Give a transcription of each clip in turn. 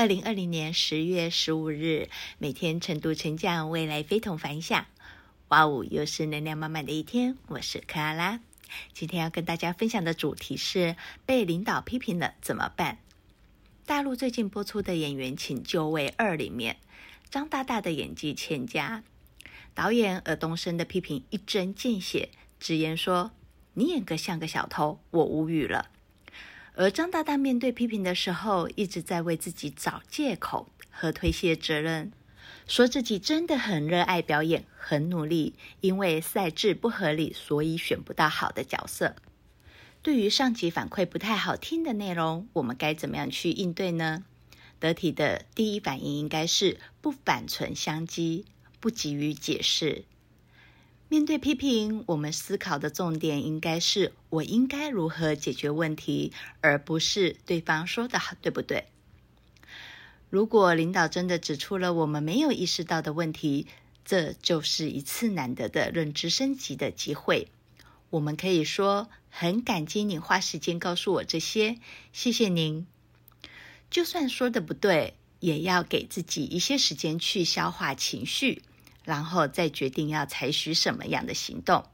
二零二零年十月十五日，每天晨读晨讲，未来非同凡响。哇哦，又是能量满满的一天。我是克拉拉，今天要跟大家分享的主题是被领导批评了怎么办？大陆最近播出的《演员请就位二》里面，张大大的演技欠佳，导演尔冬升的批评一针见血，直言说：“你演个像个小偷，我无语了。”而张大大面对批评的时候，一直在为自己找借口和推卸责任，说自己真的很热爱表演，很努力，因为赛制不合理，所以选不到好的角色。对于上级反馈不太好听的内容，我们该怎么样去应对呢？得体的第一反应应该是不反唇相讥，不急于解释。面对批评，我们思考的重点应该是我应该如何解决问题，而不是对方说的好，对不对？如果领导真的指出了我们没有意识到的问题，这就是一次难得的认知升级的机会。我们可以说：“很感激你花时间告诉我这些，谢谢您。”就算说的不对，也要给自己一些时间去消化情绪。然后再决定要采取什么样的行动。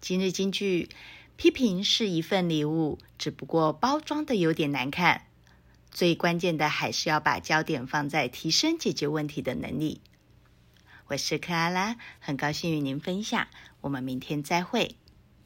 今日金句：批评是一份礼物，只不过包装的有点难看。最关键的还是要把焦点放在提升解决问题的能力。我是克拉拉，很高兴与您分享。我们明天再会。